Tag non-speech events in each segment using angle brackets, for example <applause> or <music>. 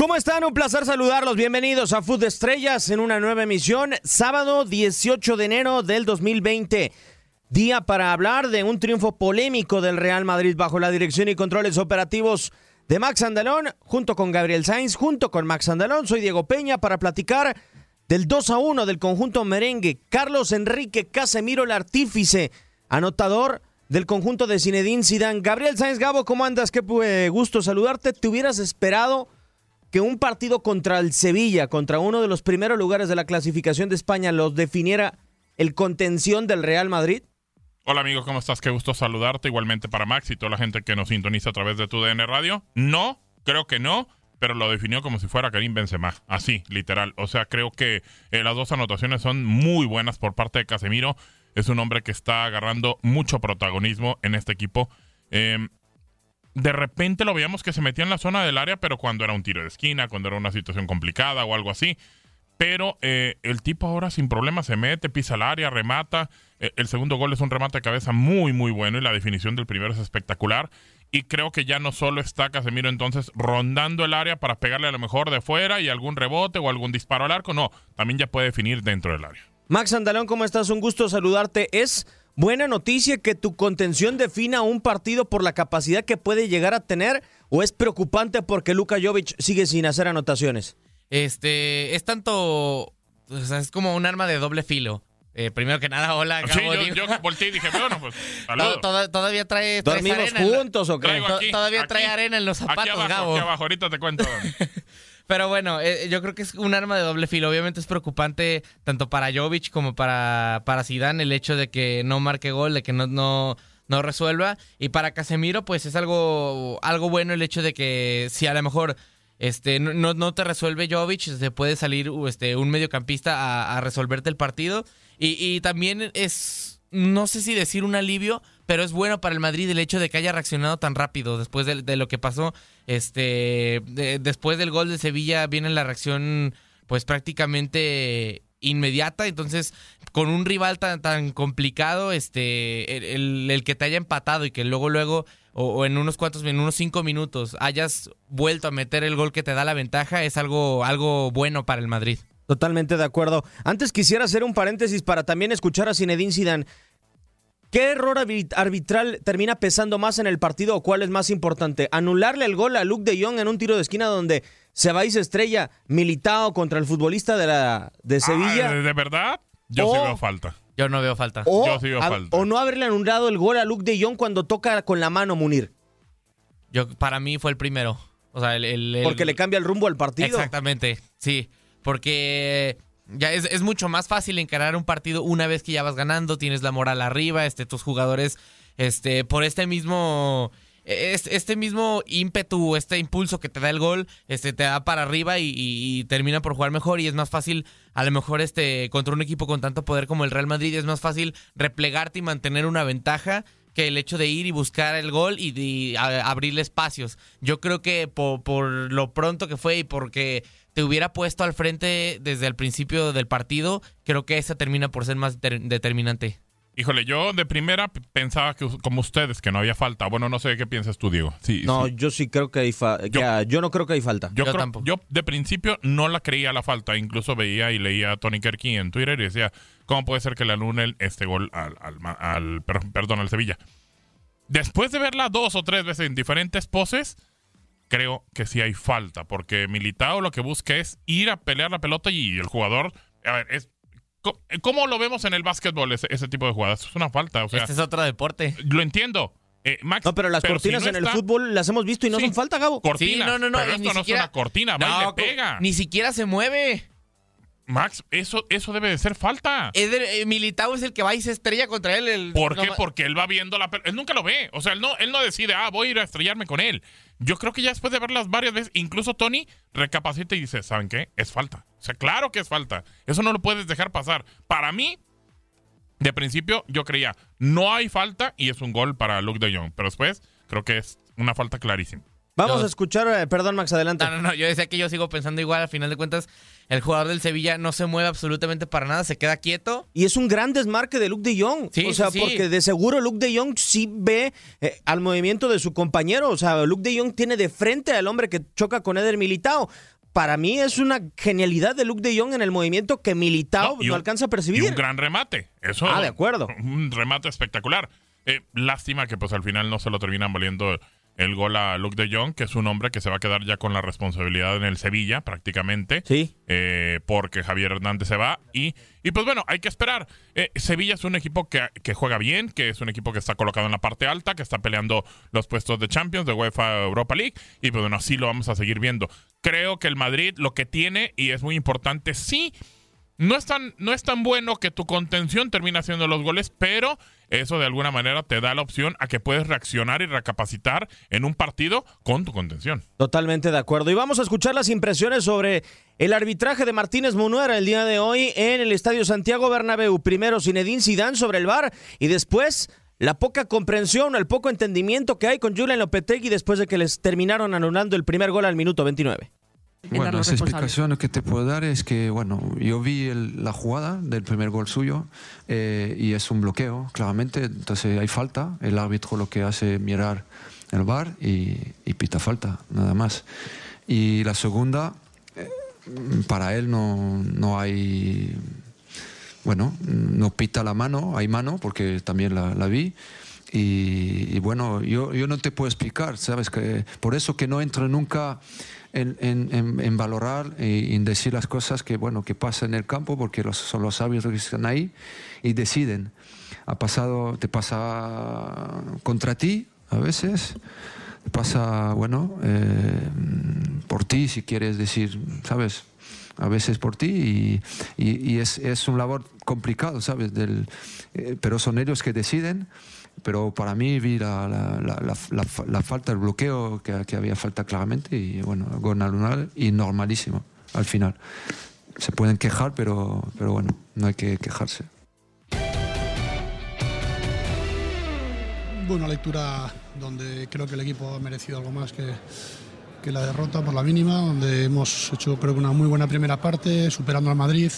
¿Cómo están? Un placer saludarlos. Bienvenidos a Food Estrellas en una nueva emisión. Sábado 18 de enero del 2020. Día para hablar de un triunfo polémico del Real Madrid bajo la dirección y controles operativos de Max Andalón, junto con Gabriel Sainz, junto con Max Andalón. Soy Diego Peña para platicar del 2 a 1 del conjunto merengue. Carlos Enrique Casemiro, el artífice, anotador del conjunto de Zinedine Zidane. Gabriel Sainz Gabo, ¿cómo andas? Qué eh, gusto saludarte. ¿Te hubieras esperado que un partido contra el Sevilla, contra uno de los primeros lugares de la clasificación de España, los definiera el contención del Real Madrid? Hola amigos, ¿cómo estás? Qué gusto saludarte. Igualmente para Max y toda la gente que nos sintoniza a través de tu DN Radio. No, creo que no, pero lo definió como si fuera Karim Benzema. Así, literal. O sea, creo que eh, las dos anotaciones son muy buenas por parte de Casemiro. Es un hombre que está agarrando mucho protagonismo en este equipo. Eh, de repente lo veíamos que se metía en la zona del área, pero cuando era un tiro de esquina, cuando era una situación complicada o algo así. Pero eh, el tipo ahora sin problema se mete, pisa el área, remata. Eh, el segundo gol es un remate de cabeza muy, muy bueno y la definición del primero es espectacular. Y creo que ya no solo está Casemiro entonces rondando el área para pegarle a lo mejor de fuera y algún rebote o algún disparo al arco. No, también ya puede definir dentro del área. Max Andalón, ¿cómo estás? Un gusto saludarte. Es buena noticia que tu contención defina un partido por la capacidad que puede llegar a tener o es preocupante porque Luka Jovic sigue sin hacer anotaciones? Este, es tanto, o sea, es como un arma de doble filo. Eh, primero que nada, hola. Sí, Gabo, yo, digo- yo volteé y dije, bueno, pues, <laughs> saludos. To- toda- todavía trae, traes ¿Dormimos arena en la- juntos o qué? Aquí, todavía aquí, trae arena en los Aquí zapatos, abajo, Gabo. aquí abajo, ahorita te cuento. <laughs> Pero bueno, eh, yo creo que es un arma de doble filo. Obviamente es preocupante tanto para Jovic como para, para Zidane el hecho de que no marque gol, de que no, no, no resuelva. Y para Casemiro, pues es algo, algo bueno el hecho de que si a lo mejor este, no, no- te resuelve Jovic, se puede salir este, un mediocampista a, a resolverte el partido. Y, y también es, no sé si decir un alivio, pero es bueno para el Madrid el hecho de que haya reaccionado tan rápido después de, lo que pasó. Este, de- después del gol de Sevilla viene la reacción, pues prácticamente inmediata. Entonces, con un rival tan, tan complicado, este, el, el- el que te haya empatado y que luego, luego, o, o en unos cuantos, en unos cinco minutos, hayas vuelto a meter el gol que te da la ventaja, es algo, algo bueno para el Madrid. Totalmente de acuerdo. Antes quisiera hacer un paréntesis para también escuchar a Zinedine Zidane. ¿Qué error arbi- arbitral termina pesando más en el partido o cuál es más importante? ¿Anularle el gol a Luke de Jong en un tiro de esquina donde se va y se estrella Militao contra el futbolista de, la, de Sevilla? Ah, ¿De verdad? Yo sí veo falta. Yo no veo falta. o, yo sí veo a- falta. o no haberle anulado el gol a Luke de Jong cuando toca con la mano Munir? Yo, para mí fue el primero. O sea, el, el- el- Porque le cambia el rumbo al partido. Exactamente, sí. Porque ya es, mucho más fácil encarar un partido una vez que ya vas ganando, tienes la moral arriba, este, tus jugadores, este, por este mismo. es- Este mismo ímpetu, este impulso que te da el gol, este te da para arriba y, y- y termina por jugar mejor y es más fácil, a lo mejor este contra un equipo con tanto poder como el Real Madrid es más fácil replegarte y mantener una ventaja que el hecho de ir y buscar el gol y a- abrirle espacios. Yo creo que por lo pronto que fue y porque te hubiera puesto al frente desde el principio del partido, creo que esa termina por ser más deter- determinante. Híjole, yo de primera pensaba que como ustedes que no había falta. Bueno, no sé qué piensas tú, Diego. Sí, No, sí. yo sí creo que hay falta. Yo, yo no creo que hay falta. Yo, creo- yo de principio no la creía la falta. Incluso veía y leía a Tony Kerky en Twitter y decía, ¿cómo puede ser que le anulen este gol al, al, al- per- perdón, al Sevilla? Después de verla dos o tres veces en diferentes poses, creo que sí hay falta. Porque Militao lo que busca es ir a pelear la pelota y el jugador... A ver, es... co- ¿Cómo lo vemos en el básquetbol ese, ese tipo de jugadas? Es una falta. O sea, este es otro deporte. Lo entiendo. Eh, Max, No, pero las cortinas no en el fútbol las hemos visto y no Sí. son falta, Gabo. Cortinas, Sí, no, no, no, pero esto ni no siquiera- es una cortina, va y le pega. Ni siquiera se mueve. Max, eso, eso debe de ser falta. Eder, eh, Militao es el que va y se estrella contra él. El, ¿Por qué? Porque él va viendo la pelota. Él nunca lo ve. O sea, él no, él no decide, ah, voy a ir a estrellarme con él. Yo creo que ya después de verlas varias veces, incluso Tony recapacita y dice, ¿saben qué? Es falta. O sea, claro que es falta. Eso no lo puedes dejar pasar. Para mí, de principio, yo creía, no hay falta y es un gol para Luke de Jong. Pero después, creo que es una falta clarísima. Vamos Yo- a escuchar, eh, perdón Max, adelante. No, no, no, yo decía que yo sigo pensando igual, al final de cuentas, el jugador del Sevilla no se mueve absolutamente para nada, se queda quieto. Y es un gran desmarque de Luke de Jong. Sí, o sea, sí, sí. porque de seguro Luke de Jong sí ve eh, al movimiento de su compañero. O sea, Luke de Jong tiene de frente al hombre que choca con Eder Militao. Para mí es una genialidad de Luke de Jong en el movimiento que Militao no, y un- alcanza a Y percibir. un gran remate. Eso, Ah, de acuerdo. Un remate espectacular. Eh, lástima que pues al final no se lo terminan valiendo el gol a Luke de Jong, que es un hombre que se va a quedar ya con la responsabilidad en el Sevilla prácticamente. Sí. eh, porque Javier Hernández se va. Y, y pues bueno, hay que esperar. Eh, Sevilla es un equipo que, que juega bien, que es un equipo que está colocado en la parte alta, que está peleando los puestos de Champions, de UEFA Europa League. Y pues bueno, así lo vamos a seguir viendo. Creo que el Madrid lo que tiene, y es muy importante, sí, no es tan, no es tan bueno que tu contención termine haciendo los goles, pero eso de alguna manera te da la opción a que puedes reaccionar y recapacitar en un partido con tu contención. Totalmente de acuerdo. Y vamos a escuchar las impresiones sobre el arbitraje de Martínez Munuera el día de hoy en el Estadio Santiago Bernabéu. Primero Zinedine Zidane sobre el VAR y después la poca comprensión, el poco entendimiento que hay con Julian Lopetegui después de que les terminaron anulando el primer gol al minuto 29. Bueno, las explicaciones que te puedo dar es que, bueno, yo vi el- la jugada del primer gol suyo eh, y es un bloqueo, claramente, entonces hay falta, el árbitro lo que hace es mirar el bar y, y pita falta, nada más. Y la segunda, eh, para él no, no hay, bueno, no pita la mano, hay mano, porque también la, la vi. Y, y bueno, yo, yo no te puedo explicar, ¿sabes? que Por eso que no entro nunca en, valorar y en decir las cosas que, bueno, que pasa en el campo, porque los, son los árbitros que están ahí y deciden. Ha pasado, te pasa contra ti a veces, te pasa, bueno, eh, por ti, si quieres decir, ¿sabes? A veces por ti y, y- y es, es un labor complicado, ¿sabes? Del, eh, pero son ellos que deciden. Pero para mí vi la, la, la, la- falta, el bloqueo, que, que había falta claramente y bueno, gol anual y normalísimo al final. Se pueden quejar, pero, pero bueno, no hay que quejarse. Bueno, lectura donde creo que el equipo ha merecido algo más que, que la derrota por la mínima, donde hemos hecho creo que una muy buena primera parte, superando al Madrid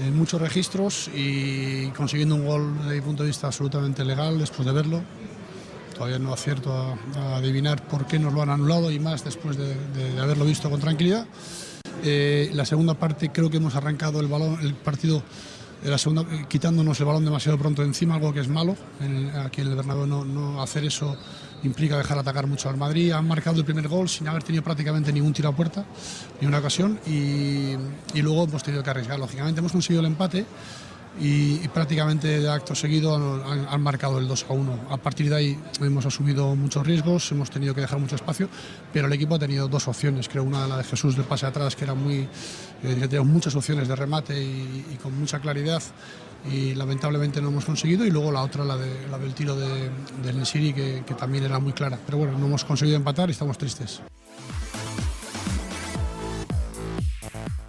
en muchos registros y consiguiendo un gol desde mi punto de vista absolutamente legal después de verlo. Todavía no acierto a, adivinar por qué nos lo han anulado y más después de, haberlo visto con tranquilidad. Eh, la segunda parte creo que hemos arrancado el, balón, el partido la segunda, quitándonos el balón demasiado pronto encima, algo que es malo. En el- aquí en el Bernabéu no, no hacer eso implica dejar atacar mucho al Madrid. Han marcado el primer gol sin haber tenido prácticamente ningún tiro a puerta, ni una ocasión, y, y luego hemos tenido que arriesgar. Lógicamente hemos conseguido el empate y, prácticamente de acto seguido han, marcado el 2 a 1. A partir de ahí hemos asumido muchos riesgos, hemos tenido que dejar mucho espacio, pero el equipo ha tenido dos opciones. Creo una la de Jesús del pase atrás, que era muy. eh, tenía muchas opciones de remate y, con mucha claridad. Y lamentablemente no hemos conseguido. Y luego la otra, la, de, la del tiro de, que, que también era muy clara. Pero bueno, no hemos conseguido empatar y estamos tristes.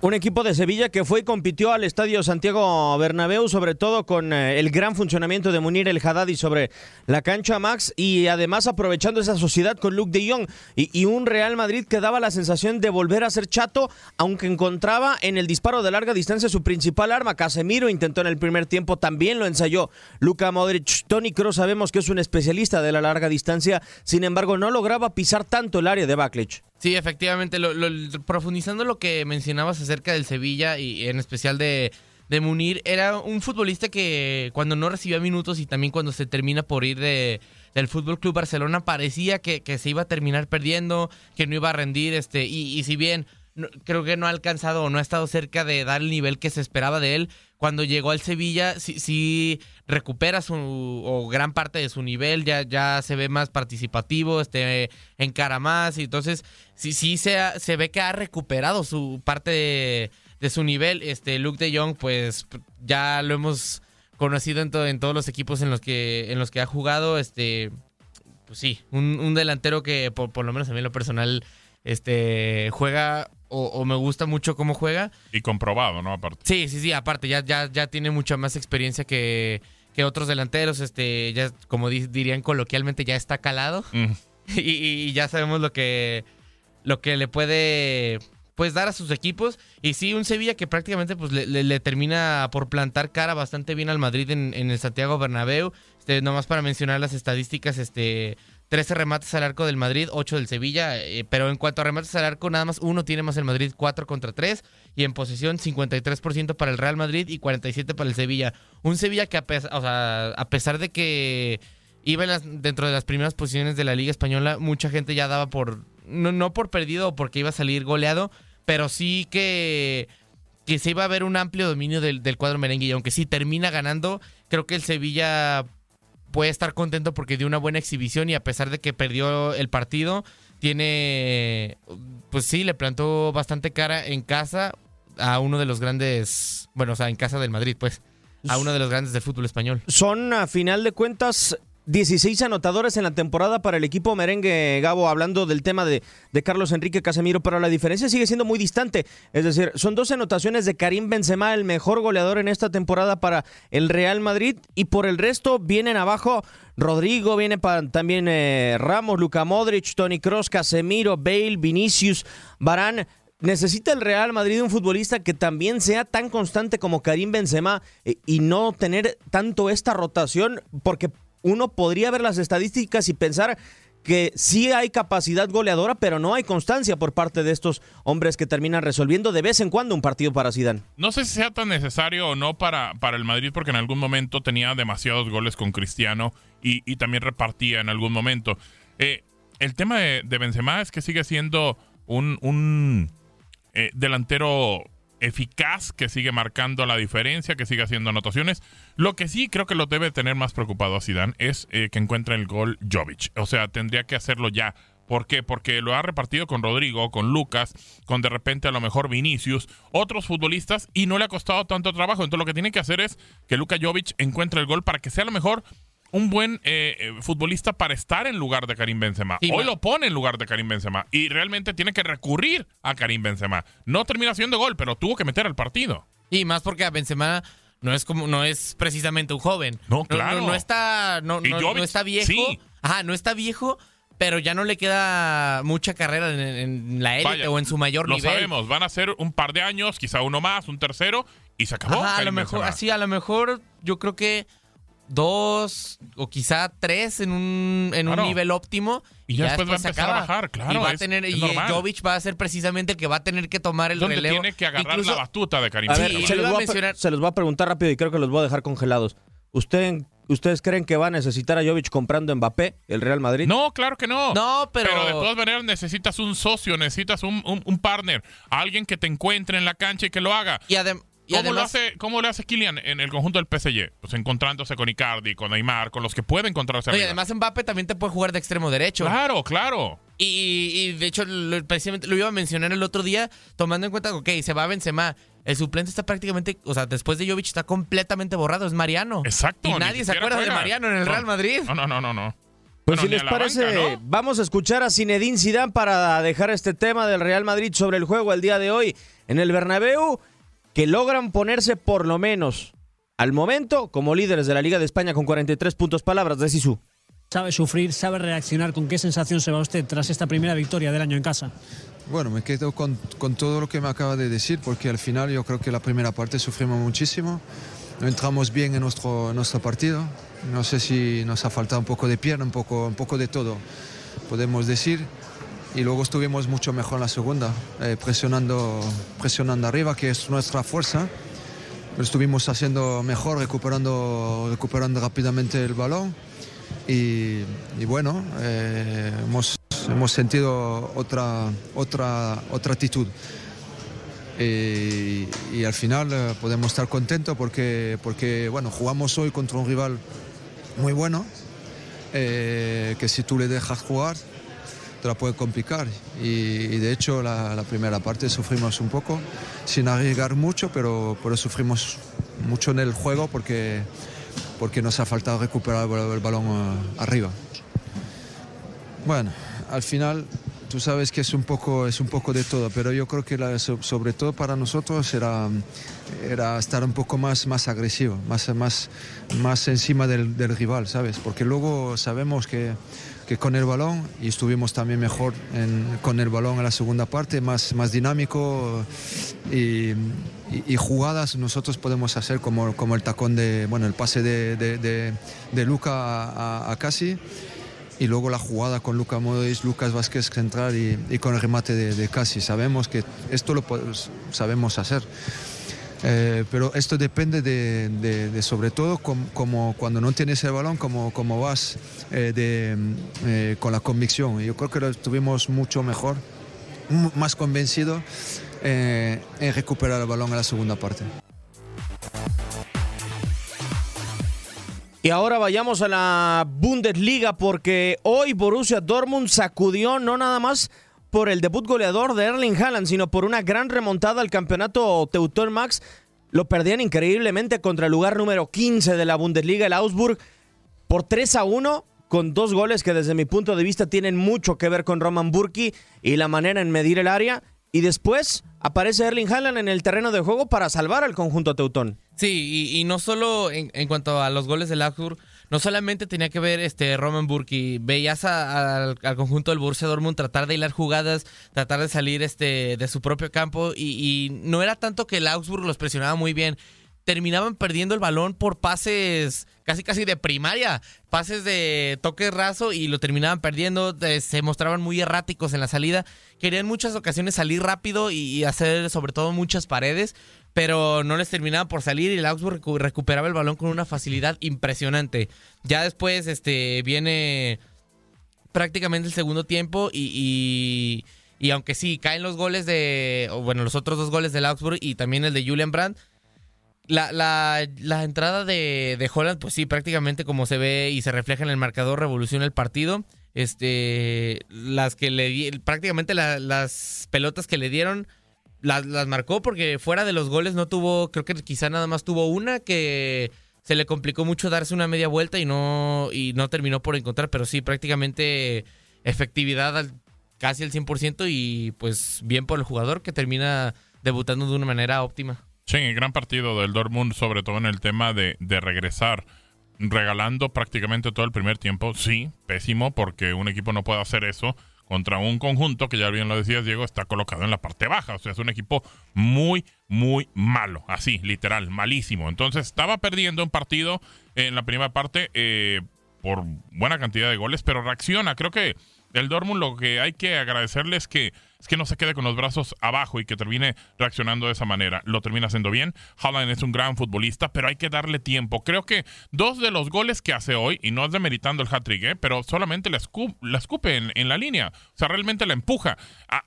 Un equipo de Sevilla que fue y compitió al Estadio Santiago Bernabéu, sobre todo con eh, el gran funcionamiento de Munir El Haddadi sobre la cancha Max y además aprovechando esa sociedad con Luke de Jong y, un Real Madrid que daba la sensación de volver a ser chato, aunque encontraba en el disparo de larga distancia su principal arma. Casemiro intentó en el primer tiempo, también lo ensayó Luka Modric. Tony Kroos sabemos que es un especialista de la larga distancia, sin embargo no lograba pisar tanto el área de Backlich. Sí, efectivamente, lo- lo- profundizando lo que mencionabas acerca del Sevilla y en especial de, Munir, era un futbolista que cuando no recibía minutos y también cuando se termina por ir de, del Fútbol Club Barcelona parecía que, que se iba a terminar perdiendo, que no iba a rendir, este, y, y si bien creo que no ha alcanzado o no ha estado cerca de dar el nivel que se esperaba de él. Cuando llegó al Sevilla, sí, sí recupera su gran parte de su nivel, ya, ya se ve más participativo, este, encara más, y entonces sí, sí se, se ve que ha recuperado su parte de, su nivel. Este, Luke de Jong, pues ya lo hemos conocido en, to- en todos los equipos en los que, en los que ha jugado. Este, pues sí, un, un delantero que por, por lo menos a mí en lo personal este, juega o, o me gusta mucho cómo juega. Y comprobado, ¿no? Aparte. Sí, sí, sí, aparte, ya, ya, ya tiene mucha más experiencia que, que otros delanteros, este, ya como di- dirían coloquialmente, ya está calado. Mm. <laughs> y, y ya sabemos lo que, lo que le puede pues dar a sus equipos. Y sí, un Sevilla que prácticamente pues le, le- le termina por plantar cara bastante bien al Madrid en, en el Santiago Bernabéu. Este, nomás para mencionar las estadísticas, este 13 remates al arco del Madrid, 8 del Sevilla, eh, pero en cuanto a remates al arco, nada más uno tiene más el Madrid, 4 contra 3, y en posesión 53% para el Real Madrid y 47% para el Sevilla. Un Sevilla que a, a pesar de que iba dentro de las primeras posiciones de la Liga Española, mucha gente ya daba por, no, no por perdido o porque iba a salir goleado, pero sí que, que se iba a ver un amplio dominio del, del cuadro merengue, y aunque sí termina ganando, creo que el Sevilla puede estar contento porque dio una buena exhibición y a pesar de que perdió el partido, tiene, pues sí, le plantó bastante cara en casa a uno de los grandes, bueno, o sea, en casa del Madrid, pues, a uno de los grandes del fútbol español. Son, a final de cuentas, 16 anotadores en la temporada para el equipo merengue, Gabo, hablando del tema de, de Carlos Enrique Casemiro, pero la diferencia sigue siendo muy distante. Es decir, son dos anotaciones de Karim Benzema, el mejor goleador en esta temporada para el Real Madrid, y por el resto vienen abajo Rodrigo, viene también eh, Ramos, Luka Modric, Tony Kroos, Casemiro, Bale, Vinicius, Barán. Necesita el Real Madrid un futbolista que también sea tan constante como Karim Benzema eh, y no tener tanto esta rotación, porque uno podría ver las estadísticas y pensar que sí hay capacidad goleadora, pero no hay constancia por parte de estos hombres que terminan resolviendo de vez en cuando un partido para Zidane. No sé si sea tan necesario o no para, para el Madrid, porque en algún momento tenía demasiados goles con Cristiano y, también repartía en algún momento. Eh, el tema de, de Benzema es que sigue siendo un, un, eh, delantero eficaz que sigue marcando la diferencia, que sigue haciendo anotaciones. Lo que sí creo que lo debe tener más preocupado a Zidane es eh, que encuentre el gol Jovic. O sea, tendría que hacerlo ya. ¿Por qué? Porque lo ha repartido con Rodrigo, con Lucas, con de repente a lo mejor Vinicius, otros futbolistas y no le ha costado tanto trabajo. Entonces lo que tiene que hacer es que Luka Jovic encuentre el gol para que sea a lo mejor un buen eh, eh, futbolista para estar en lugar de Karim Benzema. Sí, Hoy lo pone en lugar de Karim Benzema y realmente tiene que recurrir a Karim Benzema. No termina haciendo gol, pero tuvo que meter al partido. Y más porque a Benzema no es como, no es precisamente un joven. No, claro. No, está, no, no- Jovic, no está viejo. sí. Ajá, no está viejo, pero ya no le queda mucha carrera en, en la élite o en su mayor Lo nivel. sabemos, van a ser un par de años, quizá uno más, un tercero, y se acabó. Ajá, a lo mejor, así, a lo mejor yo creo que dos o quizá tres en un, en Claro. un nivel óptimo. Y ya después va a empezar a bajar, claro, Y va a tener, y. Jovic va a ser precisamente el que va a tener que tomar el Donde relevo. tiene que agarrar Incluso- la batuta de Karim A ver, se, lo los a mencionar. se los voy a preguntar rápido y creo que los voy a dejar congelados. ¿Usted, ¿Ustedes creen que va a necesitar a Jovic comprando Mbappé, el Real Madrid? No, claro que no. No, pero- de todas maneras necesitas un socio, necesitas un, un, un partner, alguien que te encuentre en la cancha y que lo haga. Y, adem- y ¿Cómo, lo hace, ¿Cómo lo hace Kylian en el conjunto del PSG? Pues encontrándose con Icardi, con Neymar, con los que puede encontrarse no, y arriba. además Mbappé también te puede jugar de extremo derecho. Claro, claro. Y, y de hecho, lo, precisamente lo iba a mencionar el otro día, tomando en cuenta que, ok, se va Benzema. El suplente está prácticamente, o sea, después de Jovic está completamente borrado, es Mariano. Exacto. Y nadie se acuerda de. Mariano en el No. Real Madrid. No, no, no, no. no. Pues Bueno, si les parece, banca, ¿no? vamos a escuchar a Zinedine Zidane para dejar este tema del Real Madrid sobre el juego el día de hoy en el Bernabéu, que logran ponerse por lo menos al momento como líderes de la Liga de España con 43 puntos. Palabras de Sisu. ¿Sabe sufrir? ¿Sabe reaccionar? ¿Con qué sensación se va usted tras esta primera victoria del año en casa? Bueno, me quedo con, con todo lo que me acaba de decir, porque al final yo creo que la primera parte sufrimos muchísimo. No entramos bien en nuestro, en nuestro partido. No sé si nos ha faltado un poco de pierna, un poco, un poco de todo, podemos decir. Y luego estuvimos mucho mejor en la segunda, eh, presionando, presionando arriba, que es nuestra fuerza. Lo estuvimos haciendo mejor, recuperando, recuperando rápidamente el balón. Y, bueno, eh, hemos, hemos sentido otra, otra, otra actitud. Y, y al final eh, podemos estar contentos porque, porque bueno, jugamos hoy contra un rival muy bueno, eh, que si tú le dejas jugar te la puede complicar. Y, de hecho la, la primera parte sufrimos un poco, sin arriesgar mucho, pero, pero sufrimos mucho en el juego porque, porque nos ha faltado recuperar el, el balón eh, arriba. Bueno, al final tú sabes que es un poco, es un poco de todo, pero yo creo que sobre todo para nosotros era, era estar un poco más, más agresivo, más, más, más encima del, rival, ¿sabes? Porque luego sabemos que, que con el balón, y estuvimos también mejor con el balón en la segunda parte, más, más dinámico y, jugadas nosotros podemos hacer como, como el tacón de, bueno, el pase de, de, de- Luca a, a Casi y luego la jugada con Luca Modric, Lucas Vázquez central y, y con el remate de, de Casi. Sabemos que esto lo sabemos hacer. Eh, pero esto depende de, de- de sobre todo com- como cuando no tienes el balón, como, como vas eh, de, eh, con la convicción. Yo creo que lo estuvimos mucho mejor, más convencidos eh, en recuperar el balón en la segunda parte. Y ahora vayamos a la Bundesliga porque hoy Borussia Dortmund sacudió no nada más por el debut goleador de Erling Haaland, sino por una gran remontada al campeonato Teuton Max. Lo perdían increíblemente contra el lugar número 15 de la Bundesliga, el Augsburg, por 3 a 1, con dos goles que desde mi punto de vista tienen mucho que ver con Roman Burki y la manera en medir el área. Y después aparece Erling Haaland en el terreno de juego para salvar al conjunto teutón. Sí, y, y no solo en, en cuanto a los goles del Augsburg, no solamente tenía que ver este Roman Burki, veías a- al, al conjunto del Borussia Dortmund tratar de hilar jugadas, tratar de salir este de su propio campo y, y no era tanto que el Augsburg los presionaba muy bien, terminaban perdiendo el balón por pases casi casi de primaria, pases de toque raso y lo terminaban perdiendo, se mostraban muy erráticos en la salida, querían muchas ocasiones salir rápido y, hacer sobre todo muchas paredes, pero no les terminaba por salir y el Augsburg recu- recuperaba el balón con una facilidad impresionante. Ya después este viene prácticamente el segundo tiempo y, y, y aunque sí, caen los goles de, bueno, los otros dos goles del Augsburg y también el de Julian Brandt, la, la, la entrada de, de Holland, pues sí, prácticamente como se ve y se refleja en el marcador, revoluciona el partido. Este, las que le prácticamente la- las pelotas que le dieron, las, las marcó porque fuera de los goles no tuvo, creo que quizá nada más tuvo una que se le complicó mucho darse una media vuelta y no, y no terminó por encontrar, pero sí, prácticamente efectividad al, casi al 100% y pues bien por el jugador que termina debutando de una manera óptima. Sí, gran partido del Dortmund, sobre todo en el tema de, de regresar regalando prácticamente todo el primer tiempo. Sí, pésimo, porque un equipo no puede hacer eso contra un conjunto que ya bien lo decías, Diego, está colocado en la parte baja. O sea, es un equipo muy, muy malo. Así, literal, malísimo. Entonces, estaba perdiendo un partido en la primera parte eh, por buena cantidad de goles, pero reacciona. Creo que el Dortmund lo que hay que agradecerle es que es que no se quede con los brazos abajo y que termine reaccionando de esa manera. Lo termina haciendo bien. Haaland es un gran futbolista, pero hay que darle tiempo. Creo que dos de los goles que hace hoy, y no es demeritando el hat-trick, ¿eh? pero solamente la, escupe en, la línea. O sea, realmente la empuja.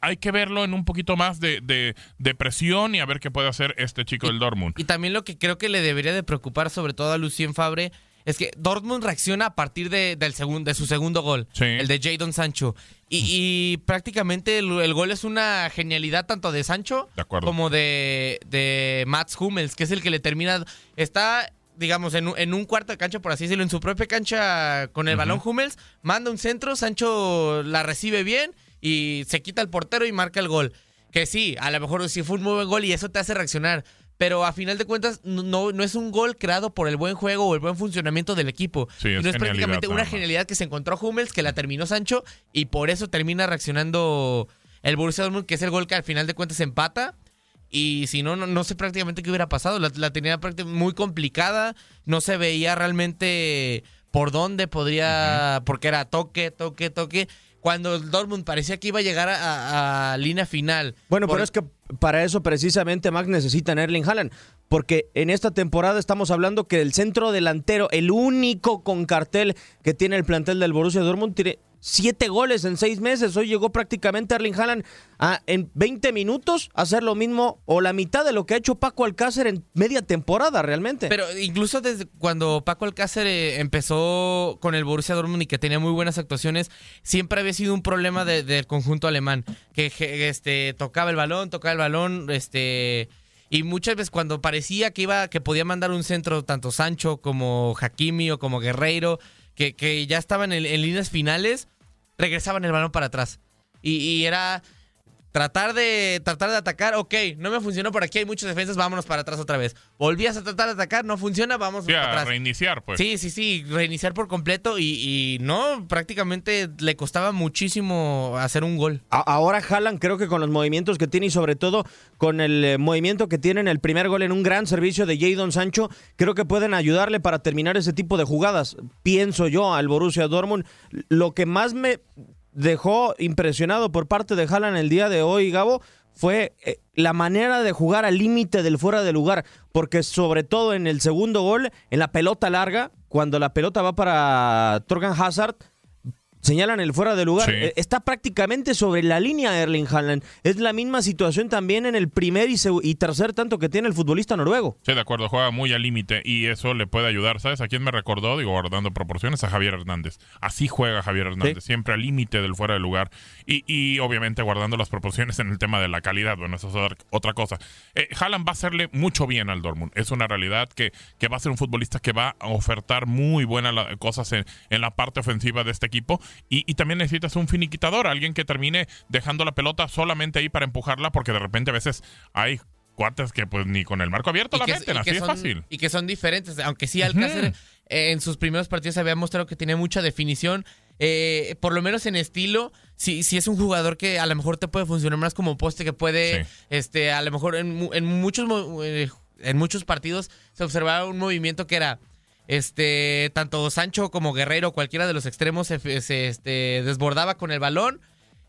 hay que verlo en un poquito más de, de, presión y a ver qué puede hacer este chico del Dortmund. Y también lo que creo que le debería de preocupar sobre todo a Lucien Fabre es que Dortmund reacciona a partir de, del de su segundo gol, el de Jadon Sancho. Y, prácticamente el, gol es una genialidad tanto de Sancho como de, de Mats Hummels, que es el que le termina. Está digamos, en, en, un cuarto de cancha, por así decirlo, en su propia cancha con el balón Hummels, manda un centro, Sancho la recibe bien y se quita el portero y marca el gol. Que sí, a lo mejor sí fue un muy buen gol y eso te hace reaccionar pero a final de cuentas no, no es un gol creado por el buen juego o el buen funcionamiento del equipo. Sí, es, no es prácticamente una genialidad que se encontró Hummels, que la terminó Sancho, y por eso termina reaccionando el Borussia Dortmund, que es el gol que al final de cuentas empata. Y si no, no, sé prácticamente qué hubiera pasado. La, tenía muy complicada. No se veía realmente por dónde podría. Porque era toque, toque, toque. Cuando el Dortmund parecía que iba a llegar a, línea final. Bueno, pero es que para eso precisamente Max necesita Erling Haaland, porque en esta temporada estamos hablando que el centro delantero, el único con cartel que tiene el plantel del Borussia Dortmund, tiene siete goles en seis meses. Hoy llegó prácticamente Erling Haaland a, en 20 minutos a hacer lo mismo o la mitad de lo que ha hecho Paco Alcácer en media temporada realmente. Pero incluso desde cuando Paco Alcácer eh, empezó con el Borussia Dortmund y que tenía muy buenas actuaciones, siempre había sido un problema del conjunto alemán, que este tocaba el balón, tocaba el balón, este y muchas veces cuando parecía que iba que podía mandar un centro tanto Sancho como Hakimi o como Guerreiro que, ya estaban en, líneas finales, regresaban el balón para atrás. y era tratar de tratar de atacar, ok, no me funcionó por aquí, hay muchas defensas, vámonos para atrás otra vez. Volvías a tratar de atacar, no funciona, vamos para atrás. reiniciar, pues. Sí, sí, sí, reiniciar por completo y, no, prácticamente le costaba muchísimo hacer un gol. ahora Haaland creo que con los movimientos que tiene y sobre todo con el eh, movimiento que tiene en el primer gol en un gran servicio de Jadon Sancho, creo que pueden ayudarle para terminar ese tipo de jugadas. Pienso yo al Borussia Dortmund, lo que más me dejó impresionado por parte de Haaland el día de hoy, Gabo, fue eh, la manera de jugar al límite del fuera de lugar, porque sobre todo en el segundo gol, en la pelota larga, cuando la pelota va para Torgan Hazard, señalan el fuera de lugar. Eh, está prácticamente sobre la línea Erling Haaland. Es la misma situación también en el primer y, y tercer tanto que tiene el futbolista noruego. Sí, de acuerdo, juega muy al límite y eso le puede ayudar. ¿Sabes a quién me recordó? Digo, guardando proporciones, a Javier Hernández. Así juega Javier Hernández, siempre al límite del fuera de lugar y, y, obviamente guardando las proporciones en el tema de la calidad. Bueno, eso es otra cosa. Eh, Haaland va a hacerle mucho bien al Dortmund. Es una realidad que, que va a ser un futbolista que va a ofertar muy buenas cosas en, en la parte ofensiva de este equipo y, también necesitas un finiquitador, alguien que termine dejando la pelota solamente ahí para empujarla, porque de repente a veces hay cuates que pues ni con el marco abierto la meten, así es fácil. Y que son diferentes, aunque sí Alcácer eh, en sus primeros partidos había mostrado que tiene mucha definición, eh, por lo menos en estilo, si, si es un jugador que a lo mejor te puede funcionar más como poste, que puede, este, a lo mejor en, en muchos, eh, en muchos partidos se observaba un movimiento que era este, tanto Sancho como Guerrero, cualquiera de los extremos, se, este, desbordaba con el balón.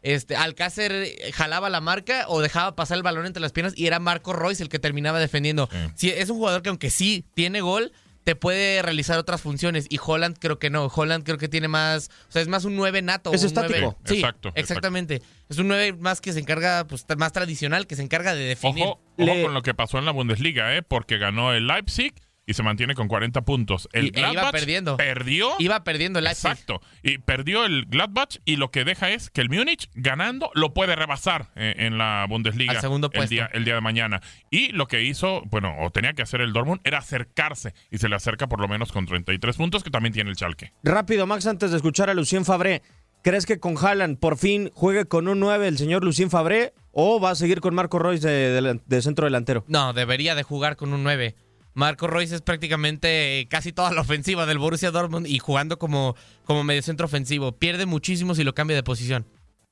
Este, Alcácer jalaba la marca o dejaba pasar el balón entre las piernas y era Marco Royce el que terminaba defendiendo. es un jugador que aunque sí tiene gol, te puede realizar otras funciones y Holland creo que no. Holland creo que tiene más, o sea, es más un 9 nato. Es estático. sí, exacto, exactamente. Es un 9 más que se encarga, pues más tradicional, que se encarga de definir. Ojo, ojo con lo que pasó en la Bundesliga, ¿eh? porque ganó el Leipzig y se mantiene con 40 puntos. El y, e iba perdiendo. Perdió. Iba perdiendo el Leipzig. Exacto. Y perdió el Gladbach y lo que deja es que el Múnich ganando lo puede rebasar eh, en la Bundesliga. Al segundo El día, el día de mañana. Y lo que hizo, bueno, o tenía que hacer el Dortmund era acercarse y se le acerca por lo menos con 33 puntos que también tiene el Schalke. Rápido, Max, antes de escuchar a Lucien Fabré. ¿Crees que con Haaland por fin juegue con un 9 el señor Lucien Fabré o va a seguir con Marco Royce de, de- de centro delantero? No, debería de jugar con un 9. Marco Royce es prácticamente casi toda la ofensiva del Borussia Dortmund y jugando como, como mediocentro ofensivo. Pierde muchísimo si lo cambia de posición.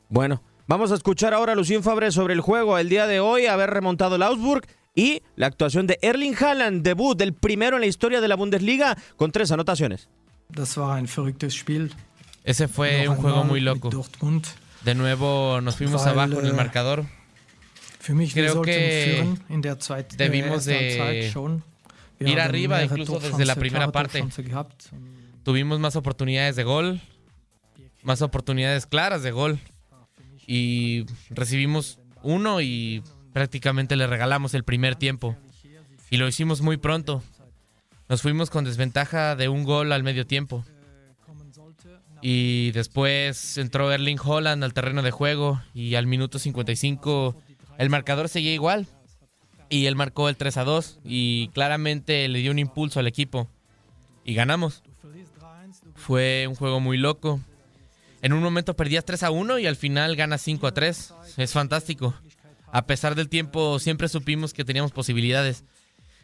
Bueno, vamos a escuchar ahora a Lucien Fabré sobre el juego el día de hoy, haber remontado el Augsburg y la actuación de Erling Haaland, debut del primero en la historia de la Bundesliga con tres anotaciones. Das war ein verrücktes Spiel. Ese fue un juego muy loco. Dortmund. De nuevo nos fuimos Weil, abajo en el äh, marcador. Für mich, wir Creo que äh, debimos ersten de ir arriba incluso desde la primera parte. Tuvimos más oportunidades de gol, más oportunidades claras de gol. Y recibimos uno y prácticamente le regalamos el primer tiempo. Y lo hicimos muy pronto. Nos fuimos con desventaja de un gol al medio tiempo. Y después entró Erling Holland al terreno de juego y al minuto 55 el marcador seguía igual. Y él marcó el 3 a 2 y claramente le dio un impulso al equipo. Y ganamos. Fue un juego muy loco. En un momento perdías 3 a 1 y al final ganas 5 a 3. Es fantástico. A pesar del tiempo, siempre supimos que teníamos posibilidades.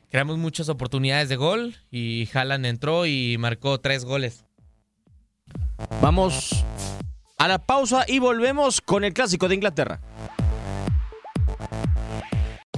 Creamos muchas oportunidades de gol y Haaland entró y marcó tres goles. Vamos a la pausa y volvemos con el clásico de Inglaterra.